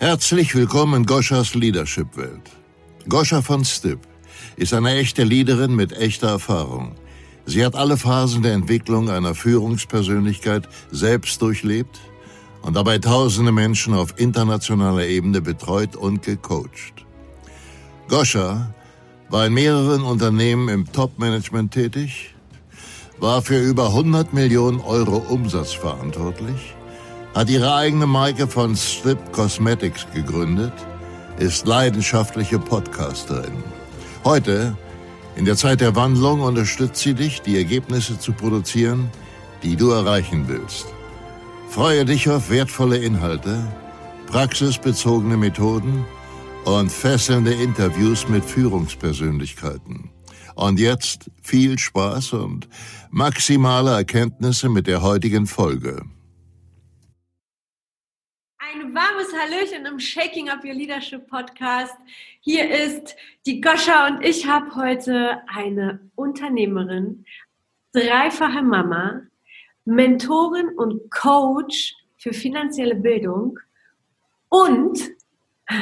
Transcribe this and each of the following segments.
Herzlich willkommen in Goschas Leadership-Welt. Goscha von Stipp ist eine echte Leaderin mit echter Erfahrung. Sie hat alle Phasen der Entwicklung einer Führungspersönlichkeit selbst durchlebt und dabei tausende Menschen auf internationaler Ebene betreut und gecoacht. Goscha war in mehreren Unternehmen im Top-Management tätig, war für über 100 Millionen Euro Umsatz verantwortlich, hat ihre eigene Marke von Strip Cosmetics gegründet, ist leidenschaftliche Podcasterin. Heute, in der Zeit der Wandlung, unterstützt sie dich, die Ergebnisse zu produzieren, die du erreichen willst. Freue dich auf wertvolle Inhalte, praxisbezogene Methoden und fesselnde Interviews mit Führungspersönlichkeiten. Und jetzt viel Spaß und maximale Erkenntnisse mit der heutigen Folge. Warmes Hallöchen im Shaking Up Your Leadership Podcast. Hier ist die Goscha und ich habe heute eine Unternehmerin, dreifache Mama, Mentorin und Coach für finanzielle Bildung und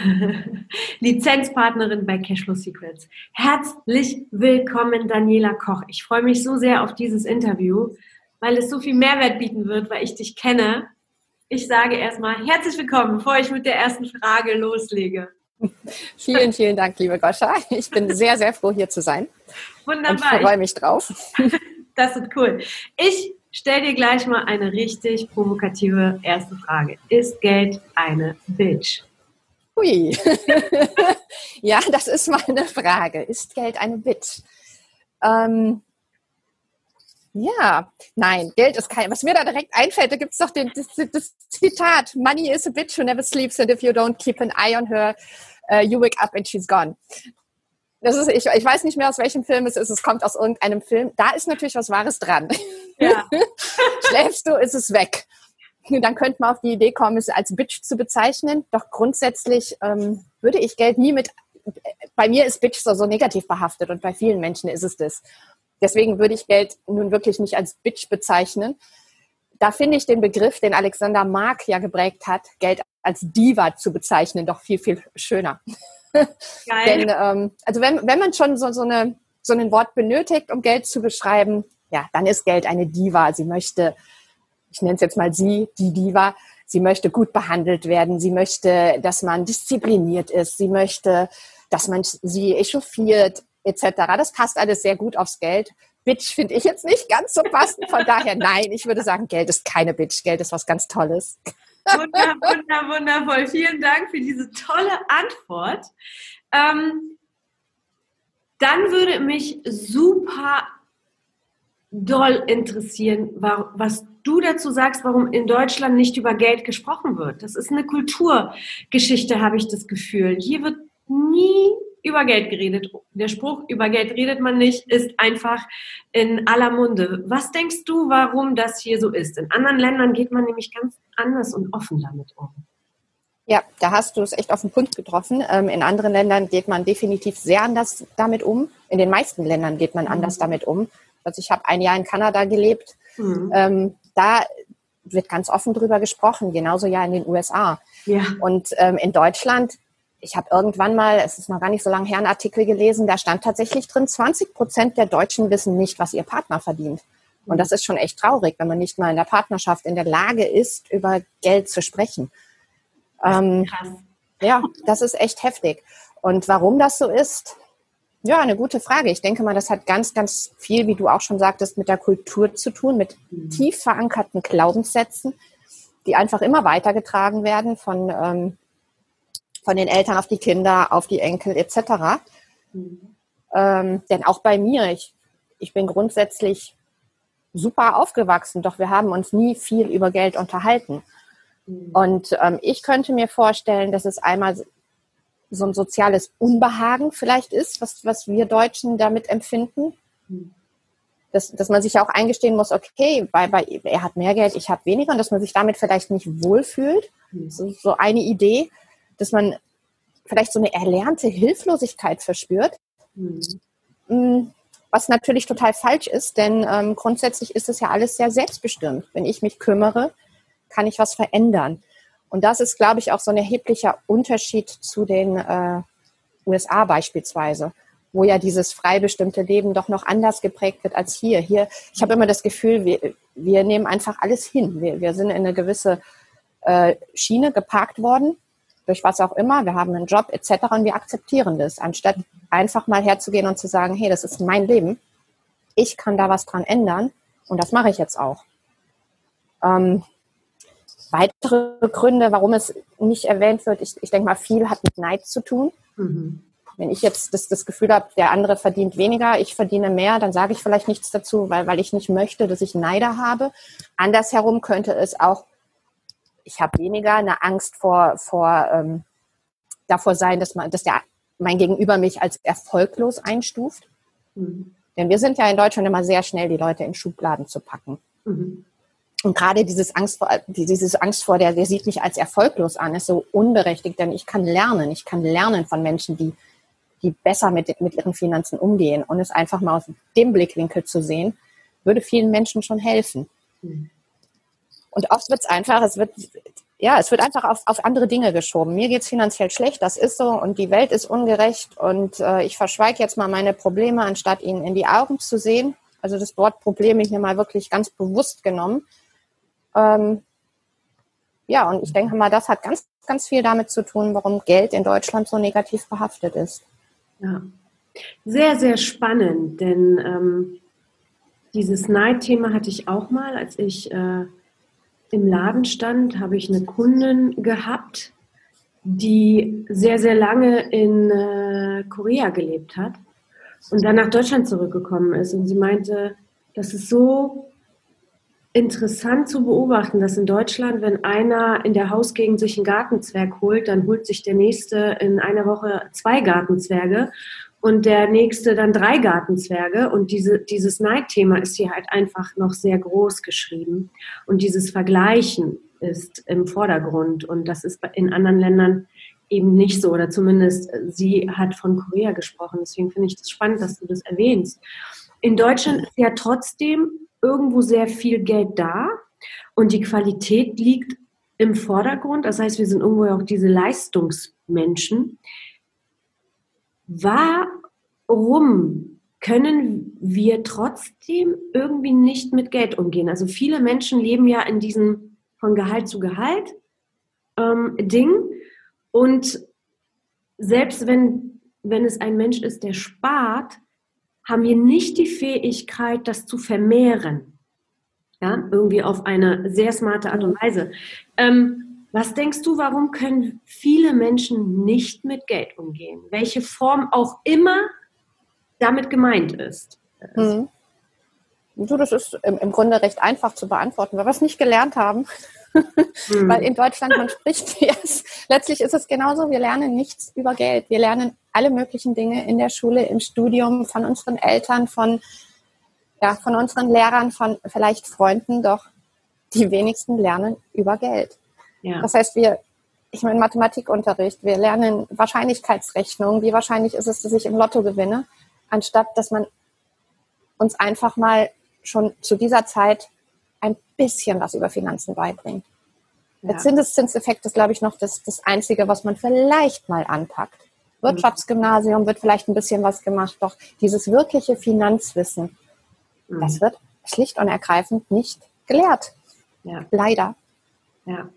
Lizenzpartnerin bei Cashflow Secrets. Herzlich willkommen, Daniela Koch. Ich freue mich so sehr auf dieses Interview, weil es so viel Mehrwert bieten wird, weil ich dich kenne. Ich sage erstmal herzlich willkommen, bevor ich mit der ersten Frage loslege. Vielen, vielen Dank, liebe Goscha. Ich bin sehr, sehr froh, hier zu sein. Wunderbar. Und ich freue mich drauf. Das ist cool. Ich stell dir gleich mal eine richtig provokative erste Frage. Ist Geld eine Bitch? Hui. ja, das ist mal eine Frage. Ist Geld eine Bitch? Ähm, ja, nein, Geld ist kein. Was mir da direkt einfällt, da gibt es doch den, das, das, Zitat: Money is a bitch who never sleeps, and if you don't keep an eye on her, uh, you wake up and she's gone. Das ist, ich, ich weiß nicht mehr, aus welchem Film es ist. Es kommt aus irgendeinem Film. Da ist natürlich was Wahres dran. Ja. Schläfst du, ist es weg. Dann könnte man auf die Idee kommen, es als Bitch zu bezeichnen. Doch grundsätzlich ähm, würde ich Geld nie mit. Bei mir ist Bitch so, so negativ behaftet und bei vielen Menschen ist es das. Deswegen würde ich Geld nun wirklich nicht als Bitch bezeichnen. Da finde ich den Begriff, den Alexander Mark ja geprägt hat, Geld als Diva zu bezeichnen, doch viel, viel schöner. Denn ähm, also wenn, wenn man schon so, so, eine, so ein Wort benötigt, um Geld zu beschreiben, ja, dann ist Geld eine Diva. Sie möchte, ich nenne es jetzt mal sie, die Diva, sie möchte gut behandelt werden, sie möchte, dass man diszipliniert ist, sie möchte, dass man sie echauffiert, etc. Das passt alles sehr gut aufs Geld. Bitch finde ich jetzt nicht ganz so passend. Von daher, nein, ich würde sagen, Geld ist keine Bitch. Geld ist was ganz Tolles. Wunder, wunder, wundervoll. Vielen Dank für diese tolle Antwort. Ähm, dann würde mich super doll interessieren, was du dazu sagst, warum in Deutschland nicht über Geld gesprochen wird. Das ist eine Kulturgeschichte, habe ich das Gefühl. Hier wird nie über Geld geredet. Der Spruch, über Geld redet man nicht, ist einfach in aller Munde. Was denkst du, warum das hier so ist? In anderen Ländern geht man nämlich ganz anders und offen damit um. Ja, da hast du es echt auf den Punkt getroffen. Ähm, in anderen Ländern geht man definitiv sehr anders damit um. In den meisten Ländern geht man mhm. anders damit um. Also ich habe ein Jahr in Kanada gelebt. Mhm. Ähm, da wird ganz offen drüber gesprochen, genauso ja in den USA. Ja. Und ähm, in Deutschland ich habe irgendwann mal, es ist noch gar nicht so lange her, einen Artikel gelesen, da stand tatsächlich drin, 20 Prozent der Deutschen wissen nicht, was ihr Partner verdient. Und das ist schon echt traurig, wenn man nicht mal in der Partnerschaft in der Lage ist, über Geld zu sprechen. Ähm, Krass. Ja, das ist echt heftig. Und warum das so ist, ja, eine gute Frage. Ich denke mal, das hat ganz, ganz viel, wie du auch schon sagtest, mit der Kultur zu tun, mit mhm. tief verankerten Glaubenssätzen, die einfach immer weitergetragen werden von ähm, von den Eltern auf die Kinder, auf die Enkel etc. Mhm. Ähm, denn auch bei mir, ich, ich bin grundsätzlich super aufgewachsen, doch wir haben uns nie viel über Geld unterhalten. Mhm. Und ähm, ich könnte mir vorstellen, dass es einmal so ein soziales Unbehagen vielleicht ist, was, was wir Deutschen damit empfinden. Dass, dass man sich auch eingestehen muss, okay, bei, bei, er hat mehr Geld, ich habe weniger, und dass man sich damit vielleicht nicht wohlfühlt. So, so eine Idee dass man vielleicht so eine erlernte Hilflosigkeit verspürt. Mhm. Was natürlich total falsch ist, denn ähm, grundsätzlich ist es ja alles sehr selbstbestimmt. Wenn ich mich kümmere, kann ich was verändern. Und das ist, glaube ich, auch so ein erheblicher Unterschied zu den äh, USA beispielsweise, wo ja dieses frei bestimmte Leben doch noch anders geprägt wird als hier. Hier, ich habe immer das Gefühl, wir, wir nehmen einfach alles hin. Wir, wir sind in eine gewisse äh, Schiene geparkt worden, durch was auch immer. Wir haben einen Job etc. und wir akzeptieren das, anstatt einfach mal herzugehen und zu sagen, hey, das ist mein Leben. Ich kann da was dran ändern und das mache ich jetzt auch. Ähm, weitere Gründe, warum es nicht erwähnt wird, ich, ich denke mal, viel hat mit Neid zu tun. Mhm. Wenn ich jetzt das, das Gefühl habe, der andere verdient weniger, ich verdiene mehr, dann sage ich vielleicht nichts dazu, weil, weil ich nicht möchte, dass ich Neider habe. Andersherum könnte es auch, ich habe weniger eine Angst vor, vor ähm, davor sein, dass, man, dass der, mein Gegenüber mich als erfolglos einstuft. Mhm. Denn wir sind ja in Deutschland immer sehr schnell, die Leute in Schubladen zu packen. Mhm. Und gerade dieses Angst vor, dieses Angst vor der, der sieht mich als erfolglos an, ist so unberechtigt, denn ich kann lernen. Ich kann lernen von Menschen, die, die besser mit, mit ihren Finanzen umgehen. Und es einfach mal aus dem Blickwinkel zu sehen, würde vielen Menschen schon helfen. Mhm. Und oft wird es einfach, es wird, ja, es wird einfach auf, auf andere Dinge geschoben. Mir geht es finanziell schlecht, das ist so, und die Welt ist ungerecht und äh, ich verschweige jetzt mal meine Probleme, anstatt ihnen in die Augen zu sehen. Also das Wort Probleme hier mal wirklich ganz bewusst genommen ähm, ja, und ich denke mal, das hat ganz, ganz viel damit zu tun, warum Geld in Deutschland so negativ behaftet ist. Ja, sehr, sehr spannend, denn ähm, dieses Neidthema hatte ich auch mal, als ich äh, im Laden stand, habe ich eine Kundin gehabt, die sehr, sehr lange in äh, Korea gelebt hat und dann nach Deutschland zurückgekommen ist. Und sie meinte, das ist so interessant zu beobachten, dass in Deutschland, wenn einer in der Hausgegend sich einen Gartenzwerg holt, dann holt sich der nächste in einer Woche zwei Gartenzwerge und der nächste dann drei Gartenzwerge. Und diese, dieses Neidthema ist hier halt einfach noch sehr groß geschrieben. Und dieses Vergleichen ist im Vordergrund. Und das ist in anderen Ländern eben nicht so. Oder zumindest sie hat von Korea gesprochen. Deswegen finde ich das spannend, dass du das erwähnst. In Deutschland ist ja trotzdem irgendwo sehr viel Geld da und die Qualität liegt im Vordergrund. Das heißt, wir sind irgendwo auch diese Leistungsmenschen. Warum können wir trotzdem irgendwie nicht mit Geld umgehen? Also viele Menschen leben ja in diesem von Gehalt zu Gehalt ähm, Ding und selbst wenn, wenn es ein Mensch ist, der spart, haben wir nicht die Fähigkeit, das zu vermehren. Ja, irgendwie auf eine sehr smarte Art und Weise. Ähm, was denkst du, warum können viele Menschen nicht mit Geld umgehen? Welche Form auch immer damit gemeint ist? Mhm. Du, das ist im, im Grunde recht einfach zu beantworten, weil wir es nicht gelernt haben. Mhm. Weil in Deutschland, man spricht jetzt, letztlich ist es genauso, wir lernen nichts über Geld. Wir lernen alle möglichen Dinge in der Schule, im Studium, von unseren Eltern, von, ja, von unseren Lehrern, von vielleicht Freunden, doch die wenigsten lernen über Geld. Ja. Das heißt, wir, ich meine Mathematikunterricht, wir lernen Wahrscheinlichkeitsrechnung, wie wahrscheinlich ist es, dass ich im Lotto gewinne, anstatt dass man uns einfach mal schon zu dieser Zeit ein bisschen was über Finanzen beibringt. Ja. Der Zinseszinseffekt ist, glaube ich, noch das, das Einzige, was man vielleicht mal anpackt. Wirtschaftsgymnasium wird vielleicht ein bisschen was gemacht, doch dieses wirkliche Finanzwissen, mhm. das wird schlicht und ergreifend nicht gelehrt. Ja. Leider. Ja.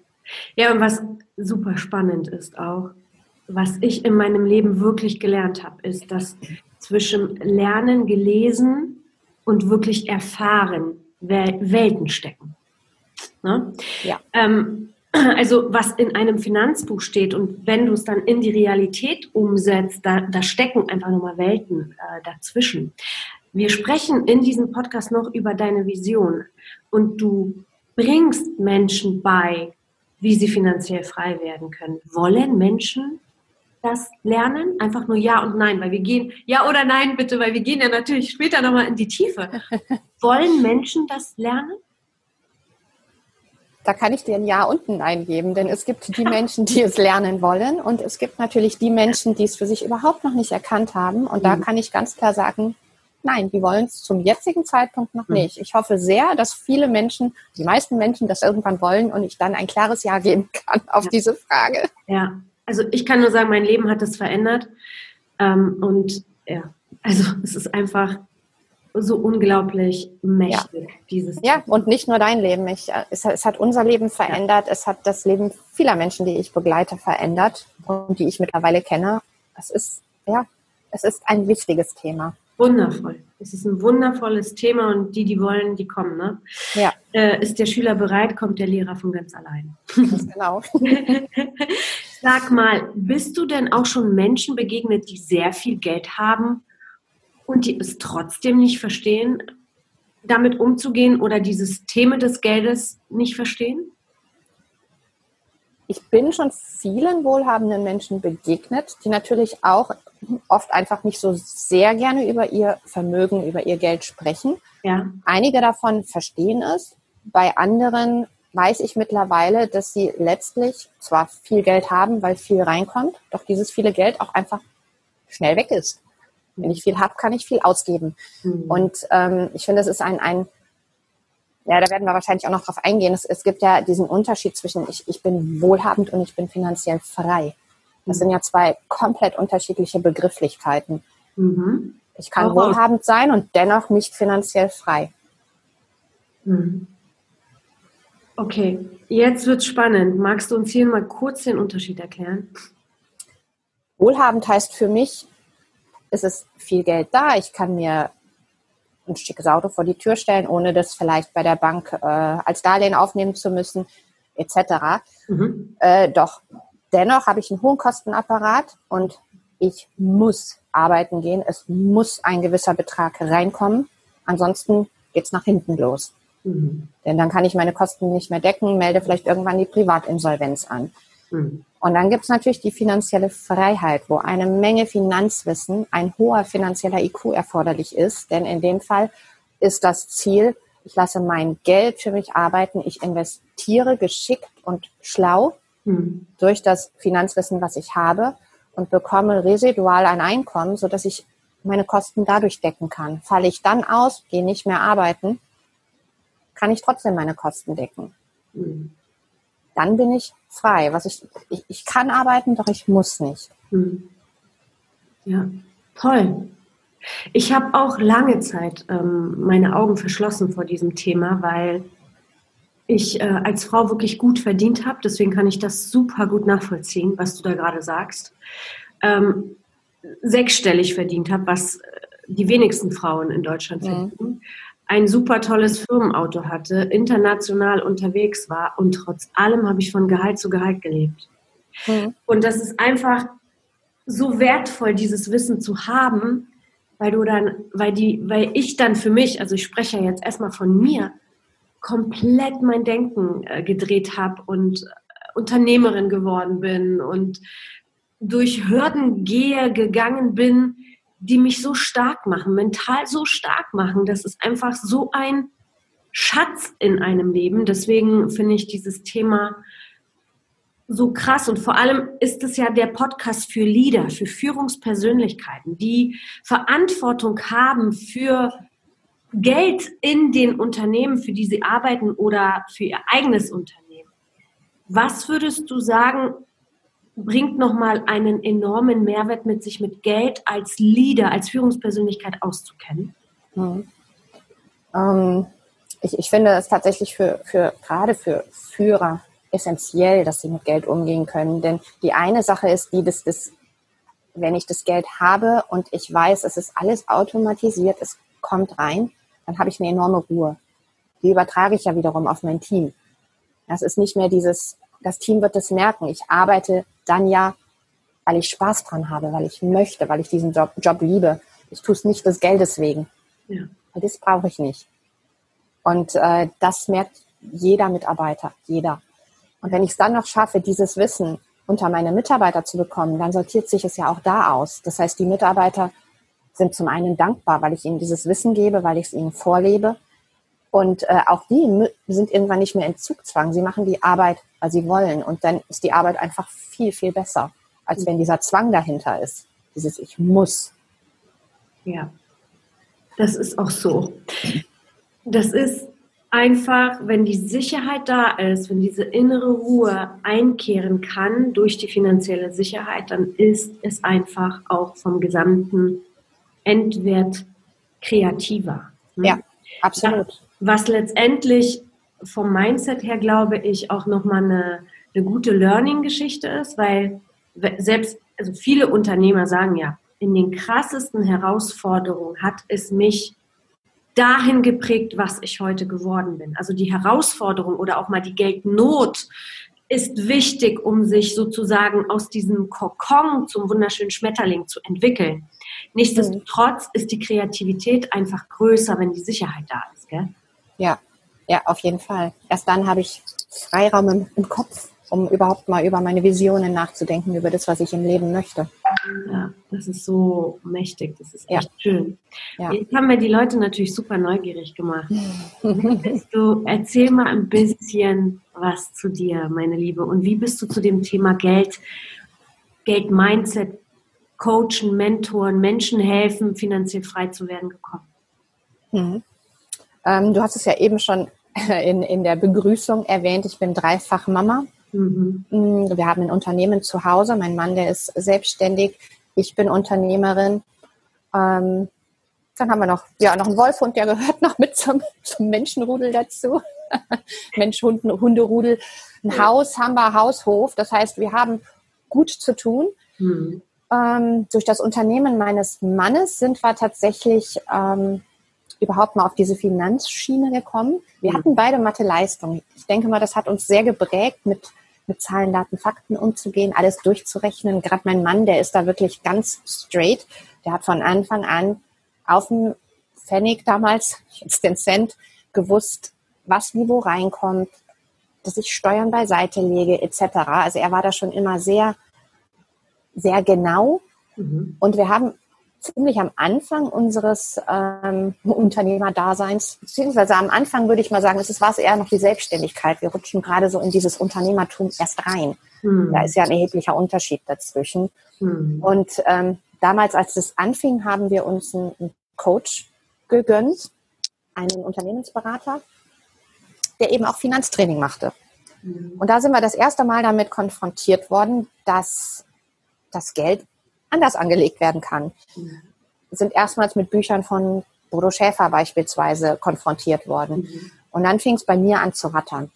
Ja, und was super spannend ist auch, was ich in meinem Leben wirklich gelernt habe, ist, dass zwischen Lernen, Gelesen und wirklich Erfahren Welten stecken. Ne? Ja. Ähm, also was in einem Finanzbuch steht und wenn du es dann in die Realität umsetzt, da, da stecken einfach nochmal Welten äh, dazwischen. Wir sprechen in diesem Podcast noch über deine Vision und du bringst Menschen bei, wie sie finanziell frei werden können. Wollen Menschen das lernen? Einfach nur Ja und Nein, weil wir gehen, Ja oder Nein bitte, weil wir gehen ja natürlich später nochmal in die Tiefe. Wollen Menschen das lernen? Da kann ich dir ein Ja und ein Nein geben, denn es gibt die Menschen, die es lernen wollen und es gibt natürlich die Menschen, die es für sich überhaupt noch nicht erkannt haben. Und da mhm. kann ich ganz klar sagen, Nein, die wollen es zum jetzigen Zeitpunkt noch hm. nicht. Ich hoffe sehr, dass viele Menschen, die meisten Menschen das irgendwann wollen und ich dann ein klares Ja geben kann auf ja. diese Frage. Ja, also ich kann nur sagen, mein Leben hat das verändert. Ähm, und ja, also es ist einfach so unglaublich mächtig, ja. dieses. Ja, und nicht nur dein Leben. Ich, äh, es, es, hat unser Leben verändert. Ja. Es hat das Leben vieler Menschen, die ich begleite, verändert und die ich mittlerweile kenne. Es ist, ja, es ist ein wichtiges Thema. Wundervoll. Es ist ein wundervolles Thema und die, die wollen, die kommen. Ne? Ja. Äh, ist der Schüler bereit, kommt der Lehrer von ganz allein. Das genau. Sag mal, bist du denn auch schon Menschen begegnet, die sehr viel Geld haben und die es trotzdem nicht verstehen, damit umzugehen oder die Systeme des Geldes nicht verstehen? Ich bin schon vielen wohlhabenden Menschen begegnet, die natürlich auch oft einfach nicht so sehr gerne über ihr Vermögen, über ihr Geld sprechen. Ja. Einige davon verstehen es. Bei anderen weiß ich mittlerweile, dass sie letztlich zwar viel Geld haben, weil viel reinkommt, doch dieses viele Geld auch einfach schnell weg ist. Wenn ich viel habe, kann ich viel ausgeben. Mhm. Und ähm, ich finde, es ist ein, ein, ja, da werden wir wahrscheinlich auch noch drauf eingehen. Es, es gibt ja diesen Unterschied zwischen ich, ich bin wohlhabend und ich bin finanziell frei. Das mhm. sind ja zwei komplett unterschiedliche Begrifflichkeiten. Mhm. Ich kann auch wohlhabend sein und dennoch nicht finanziell frei. Mhm. Okay, jetzt wird spannend. Magst du uns hier mal kurz den Unterschied erklären? Wohlhabend heißt für mich, es ist viel Geld da. Ich kann mir ein schickes Auto vor die Tür stellen, ohne das vielleicht bei der Bank äh, als Darlehen aufnehmen zu müssen, etc. Mhm. Äh, doch dennoch habe ich einen hohen Kostenapparat und ich muss arbeiten gehen. Es muss ein gewisser Betrag reinkommen. Ansonsten geht es nach hinten los. Mhm. Denn dann kann ich meine Kosten nicht mehr decken, melde vielleicht irgendwann die Privatinsolvenz an. Mhm. Und dann gibt es natürlich die finanzielle Freiheit, wo eine Menge Finanzwissen, ein hoher finanzieller IQ erforderlich ist. Denn in dem Fall ist das Ziel, ich lasse mein Geld für mich arbeiten, ich investiere geschickt und schlau mhm. durch das Finanzwissen, was ich habe und bekomme residual ein Einkommen, sodass ich meine Kosten dadurch decken kann. Falle ich dann aus, gehe nicht mehr arbeiten, kann ich trotzdem meine Kosten decken. Mhm. Dann bin ich frei. Was ich, ich, ich kann arbeiten, doch ich muss nicht. Mhm. Ja, toll. Ich habe auch lange Zeit ähm, meine Augen verschlossen vor diesem Thema, weil ich äh, als Frau wirklich gut verdient habe. Deswegen kann ich das super gut nachvollziehen, was du da gerade sagst. Ähm, sechsstellig verdient habe, was äh, die wenigsten Frauen in Deutschland verdienen. Mhm ein super tolles Firmenauto hatte, international unterwegs war und trotz allem habe ich von Gehalt zu Gehalt gelebt. Mhm. Und das ist einfach so wertvoll, dieses Wissen zu haben, weil du dann, weil die, weil ich dann für mich, also ich spreche ja jetzt erstmal von mir, komplett mein Denken äh, gedreht habe und äh, Unternehmerin geworden bin und durch Hürden gehe, gegangen bin, die mich so stark machen, mental so stark machen. Das ist einfach so ein Schatz in einem Leben. Deswegen finde ich dieses Thema so krass und vor allem ist es ja der Podcast für Leader, für Führungspersönlichkeiten, die Verantwortung haben für Geld in den Unternehmen, für die sie arbeiten oder für ihr eigenes Unternehmen. Was würdest du sagen, bringt nochmal einen enormen Mehrwert mit sich, mit Geld als Leader, als Führungspersönlichkeit auszukennen? Hm. Ähm, ich, ich finde es tatsächlich für, für gerade für Führer essentiell, dass sie mit Geld umgehen können. Denn die eine Sache ist die, dass das, wenn ich das Geld habe und ich weiß, es ist alles automatisiert, es kommt rein, dann habe ich eine enorme Ruhe. Die übertrage ich ja wiederum auf mein Team. Das ist nicht mehr dieses, das Team wird es merken. Ich arbeite dann ja, weil ich Spaß dran habe, weil ich möchte, weil ich diesen Job, Job liebe. Ich tue es nicht des Geldes wegen. Ja. Das brauche ich nicht. Und äh, das merkt jeder Mitarbeiter, jeder. Und wenn ich es dann noch schaffe, dieses Wissen unter meine Mitarbeiter zu bekommen, dann sortiert sich es ja auch da aus. Das heißt, die Mitarbeiter sind zum einen dankbar, weil ich ihnen dieses Wissen gebe, weil ich es ihnen vorlebe. Und äh, auch die sind irgendwann nicht mehr in Zugzwang. Sie machen die Arbeit, weil sie wollen. Und dann ist die Arbeit einfach viel, viel besser, als wenn dieser Zwang dahinter ist. Dieses Ich muss. Ja. Das ist auch so. Das ist einfach, wenn die Sicherheit da ist, wenn diese innere Ruhe einkehren kann durch die finanzielle Sicherheit, dann ist es einfach auch vom gesamten Endwert kreativer. Ne? Ja, absolut. Was letztendlich vom Mindset her, glaube ich, auch nochmal eine, eine gute Learning-Geschichte ist, weil selbst, also viele Unternehmer sagen ja, in den krassesten Herausforderungen hat es mich dahin geprägt, was ich heute geworden bin. Also die Herausforderung oder auch mal die Geldnot ist wichtig, um sich sozusagen aus diesem Kokon zum wunderschönen Schmetterling zu entwickeln. Nichtsdestotrotz ist die Kreativität einfach größer, wenn die Sicherheit da ist. Gell? Ja, ja, auf jeden Fall. Erst dann habe ich Freiraum im, im Kopf um überhaupt mal über meine Visionen nachzudenken, über das, was ich im Leben möchte. Ja, das ist so mächtig, das ist echt ja. schön. Ja. Jetzt haben wir die Leute natürlich super neugierig gemacht. du, erzähl mal ein bisschen was zu dir, meine Liebe. Und wie bist du zu dem Thema Geld, Geld-Mindset, Coachen, Mentoren, Menschen helfen, finanziell frei zu werden gekommen? Mhm. Ähm, du hast es ja eben schon in, in der Begrüßung erwähnt, ich bin dreifach Mama. Mhm. Mm, wir haben ein Unternehmen zu Hause. Mein Mann, der ist selbstständig. Ich bin Unternehmerin. Ähm, dann haben wir noch, ja, noch einen Wolfhund, der gehört noch mit zum, zum Menschenrudel dazu. Mensch, Hund, Hunderudel. Ein ja. Haus haben wir, Haushof. Das heißt, wir haben gut zu tun. Mhm. Ähm, durch das Unternehmen meines Mannes sind wir tatsächlich ähm, überhaupt mal auf diese Finanzschiene gekommen. Wir mhm. hatten beide Mathe-Leistung. Ich denke mal, das hat uns sehr geprägt, mit mit Zahlen, Daten, Fakten umzugehen, alles durchzurechnen. Gerade mein Mann, der ist da wirklich ganz straight. Der hat von Anfang an auf dem Pfennig damals, jetzt den Cent, gewusst, was wie wo reinkommt, dass ich Steuern beiseite lege, etc. Also er war da schon immer sehr, sehr genau. Mhm. Und wir haben ziemlich am Anfang unseres ähm, Unternehmerdaseins, beziehungsweise am Anfang würde ich mal sagen, es war es eher noch die Selbstständigkeit. Wir rutschen gerade so in dieses Unternehmertum erst rein. Hm. Da ist ja ein erheblicher Unterschied dazwischen. Hm. Und ähm, damals, als es anfing, haben wir uns einen, einen Coach gegönnt, einen Unternehmensberater, der eben auch Finanztraining machte. Hm. Und da sind wir das erste Mal damit konfrontiert worden, dass das Geld anders angelegt werden kann. Mhm. Sind erstmals mit Büchern von Bodo Schäfer beispielsweise konfrontiert worden. Mhm. Und dann fing es bei mir an zu rattern.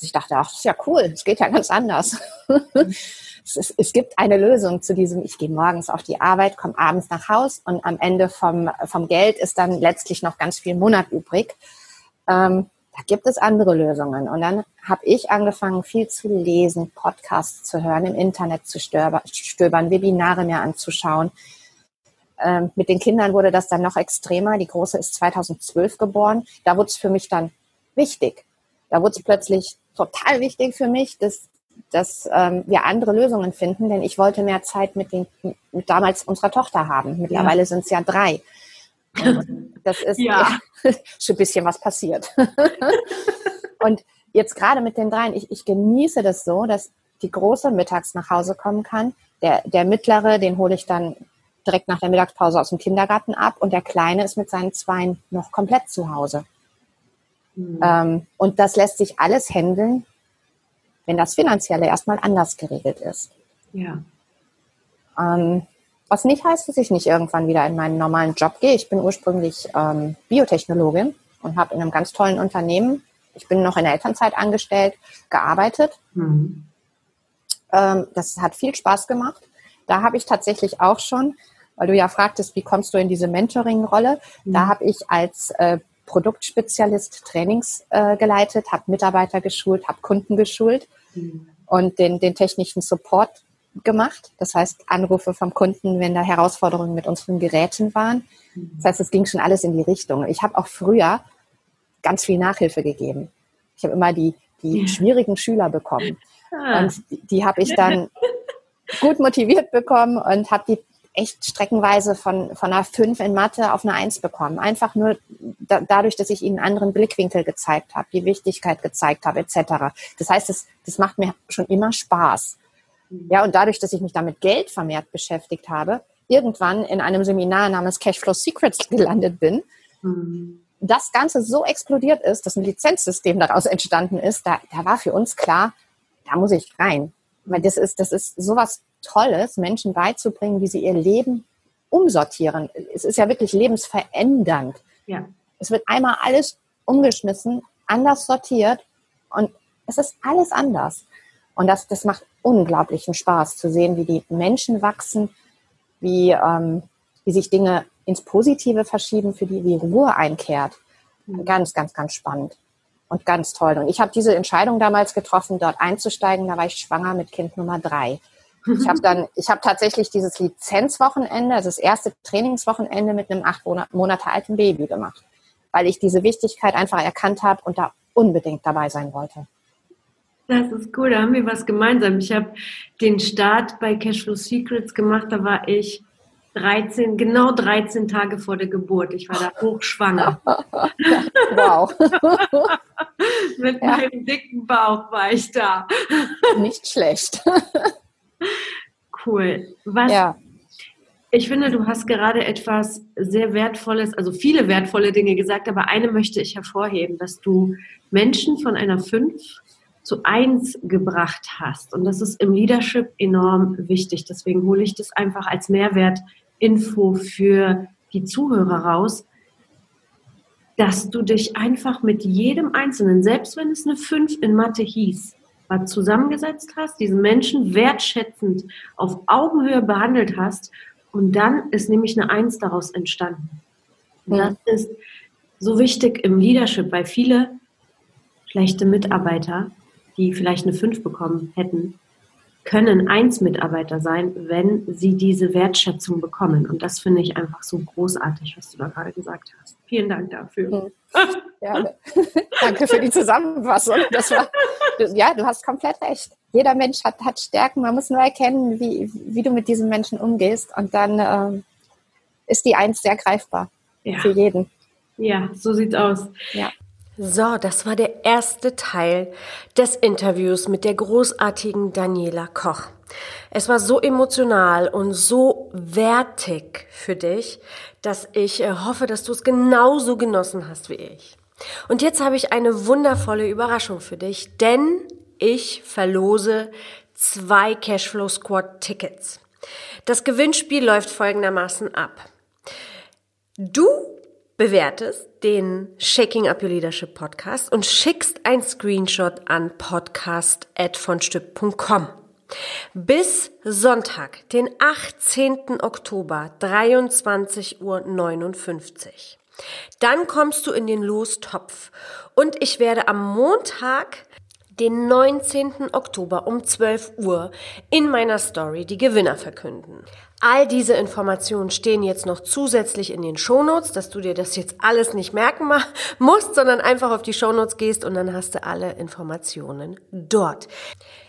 Ich dachte, ach, das ist ja cool, es geht ja ganz anders. es, ist, es, gibt eine Lösung zu diesem, ich gehe morgens auf die Arbeit, komme abends nach Haus und am Ende vom, vom Geld ist dann letztlich noch ganz viel Monat übrig. Ähm, da gibt es andere Lösungen. Und dann habe ich angefangen, viel zu lesen, Podcasts zu hören, im Internet zu stöbern, Webinare mir anzuschauen. Ähm, mit den Kindern wurde das dann noch extremer. Die Große ist 2012 geboren. Da wurde es für mich dann wichtig. Da wurde es plötzlich total wichtig für mich, dass, dass ähm, wir andere Lösungen finden, denn ich wollte mehr Zeit mit, den, mit damals unserer Tochter haben. Mittlerweile ja. sind es ja drei. Das ist ja. ja schon ein bisschen was passiert. und jetzt gerade mit den dreien, ich, ich genieße das so, dass die Große mittags nach Hause kommen kann. Der, der Mittlere, den hole ich dann direkt nach der Mittagspause aus dem Kindergarten ab und der Kleine ist mit seinen Zweien noch komplett zu Hause. Mhm. Ähm, und das lässt sich alles handeln, wenn das Finanzielle erstmal anders geregelt ist. Ja. Ähm, was nicht heißt, dass ich nicht irgendwann wieder in meinen normalen Job gehe. Ich bin ursprünglich ähm, Biotechnologin und habe in einem ganz tollen Unternehmen, ich bin noch in der Elternzeit angestellt, gearbeitet. Mhm. Ähm, das hat viel Spaß gemacht. Da habe ich tatsächlich auch schon, weil du ja fragtest, wie kommst du in diese Mentoring-Rolle, mhm. da habe ich als äh, Produktspezialist Trainings äh, geleitet, habe Mitarbeiter geschult, habe Kunden geschult mhm. und den, den technischen Support gemacht. Das heißt, Anrufe vom Kunden, wenn da Herausforderungen mit unseren Geräten waren. Das heißt, es ging schon alles in die Richtung. Ich habe auch früher ganz viel Nachhilfe gegeben. Ich habe immer die, die ja. schwierigen Schüler bekommen. Ah. Und die, die habe ich dann gut motiviert bekommen und habe die echt streckenweise von, von einer 5 in Mathe auf eine 1 bekommen. Einfach nur da, dadurch, dass ich ihnen einen anderen Blickwinkel gezeigt habe, die Wichtigkeit gezeigt habe, etc. Das heißt, das, das macht mir schon immer Spaß. Ja, und dadurch, dass ich mich damit Geld vermehrt beschäftigt habe, irgendwann in einem Seminar namens Cashflow Secrets gelandet bin, mhm. das Ganze so explodiert ist, dass ein Lizenzsystem daraus entstanden ist, da, da war für uns klar, da muss ich rein. Weil das ist, das ist sowas Tolles, Menschen beizubringen, wie sie ihr Leben umsortieren. Es ist ja wirklich lebensverändernd. Ja. Es wird einmal alles umgeschmissen, anders sortiert und es ist alles anders. Und das, das macht unglaublichen Spaß zu sehen, wie die Menschen wachsen, wie, ähm, wie sich Dinge ins Positive verschieben, für die die Ruhe einkehrt. Mhm. Ganz, ganz, ganz spannend und ganz toll. Und ich habe diese Entscheidung damals getroffen, dort einzusteigen. Da war ich schwanger mit Kind Nummer drei. Ich habe dann, ich habe tatsächlich dieses Lizenzwochenende, also das erste Trainingswochenende mit einem acht Monate alten Baby gemacht, weil ich diese Wichtigkeit einfach erkannt habe und da unbedingt dabei sein wollte. Das ist cool, da haben wir was gemeinsam. Ich habe den Start bei Cashflow Secrets gemacht, da war ich 13, genau 13 Tage vor der Geburt. Ich war da hochschwanger. wow. Mit ja. meinem dicken Bauch war ich da. Nicht schlecht. cool. Was, ja. Ich finde, du hast gerade etwas sehr Wertvolles, also viele wertvolle Dinge gesagt, aber eine möchte ich hervorheben, dass du Menschen von einer 5 zu eins gebracht hast. Und das ist im Leadership enorm wichtig. Deswegen hole ich das einfach als Mehrwertinfo für die Zuhörer raus, dass du dich einfach mit jedem Einzelnen, selbst wenn es eine 5 in Mathe hieß, mal zusammengesetzt hast, diesen Menschen wertschätzend auf Augenhöhe behandelt hast und dann ist nämlich eine Eins daraus entstanden. Das ist so wichtig im Leadership, weil viele schlechte Mitarbeiter die vielleicht eine 5 bekommen hätten, können eins Mitarbeiter sein, wenn sie diese Wertschätzung bekommen. Und das finde ich einfach so großartig, was du da gerade gesagt hast. Vielen Dank dafür. Ja, danke für die Zusammenfassung. Das war, ja, du hast komplett recht. Jeder Mensch hat, hat Stärken. Man muss nur erkennen, wie, wie du mit diesen Menschen umgehst. Und dann ähm, ist die Eins sehr greifbar ja. für jeden. Ja, so sieht's aus. Ja. So, das war der erste Teil des Interviews mit der großartigen Daniela Koch. Es war so emotional und so wertig für dich, dass ich äh, hoffe, dass du es genauso genossen hast wie ich. Und jetzt habe ich eine wundervolle Überraschung für dich, denn ich verlose zwei Cashflow Squad Tickets. Das Gewinnspiel läuft folgendermaßen ab. Du bewertest den Shaking Up Your Leadership Podcast und schickst ein Screenshot an podcast.vonstück.com. Bis Sonntag, den 18. Oktober, 23.59 Uhr. Dann kommst du in den Lostopf und ich werde am Montag den 19. Oktober um 12 Uhr in meiner Story die Gewinner verkünden. All diese Informationen stehen jetzt noch zusätzlich in den Shownotes, dass du dir das jetzt alles nicht merken musst, sondern einfach auf die Shownotes gehst und dann hast du alle Informationen dort.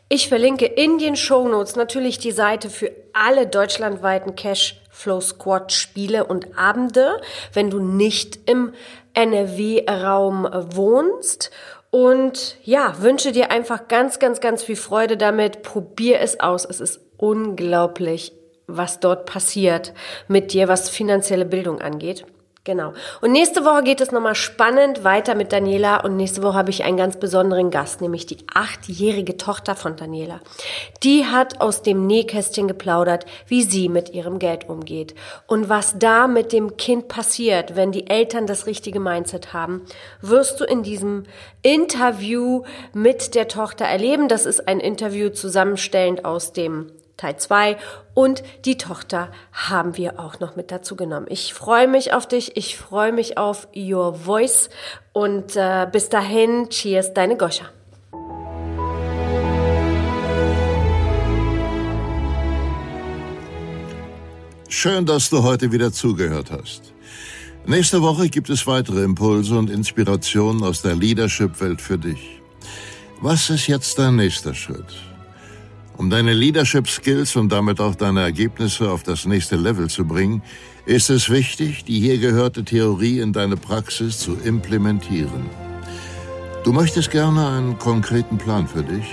Ich verlinke in den Shownotes natürlich die Seite für alle deutschlandweiten Cash Flow Squad Spiele und Abende, wenn du nicht im NRW-Raum wohnst. Und ja, wünsche dir einfach ganz, ganz, ganz viel Freude damit. Probier es aus. Es ist unglaublich was dort passiert mit dir, was finanzielle Bildung angeht. Genau. Und nächste Woche geht es nochmal spannend weiter mit Daniela und nächste Woche habe ich einen ganz besonderen Gast, nämlich die achtjährige Tochter von Daniela. Die hat aus dem Nähkästchen geplaudert, wie sie mit ihrem Geld umgeht und was da mit dem Kind passiert, wenn die Eltern das richtige Mindset haben, wirst du in diesem Interview mit der Tochter erleben. Das ist ein Interview zusammenstellend aus dem Teil 2 und die Tochter haben wir auch noch mit dazu genommen. Ich freue mich auf dich, ich freue mich auf Your Voice und äh, bis dahin, cheers, deine Goscha. Schön, dass du heute wieder zugehört hast. Nächste Woche gibt es weitere Impulse und Inspirationen aus der Leadership-Welt für dich. Was ist jetzt dein nächster Schritt? Um deine Leadership Skills und damit auch deine Ergebnisse auf das nächste Level zu bringen, ist es wichtig, die hier gehörte Theorie in deine Praxis zu implementieren. Du möchtest gerne einen konkreten Plan für dich?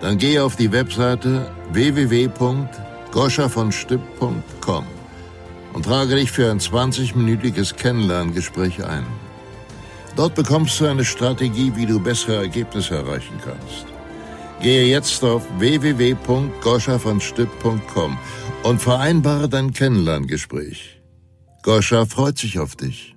Dann gehe auf die Webseite www.cashflowsquad.com goschavonstipp.com und trage dich für ein 20-minütiges Kennenlerngespräch ein. Dort bekommst du eine Strategie, wie du bessere Ergebnisse erreichen kannst. Gehe jetzt auf www.goschavonstipp.com und vereinbare dein Kennenlerngespräch. Goscha freut sich auf dich.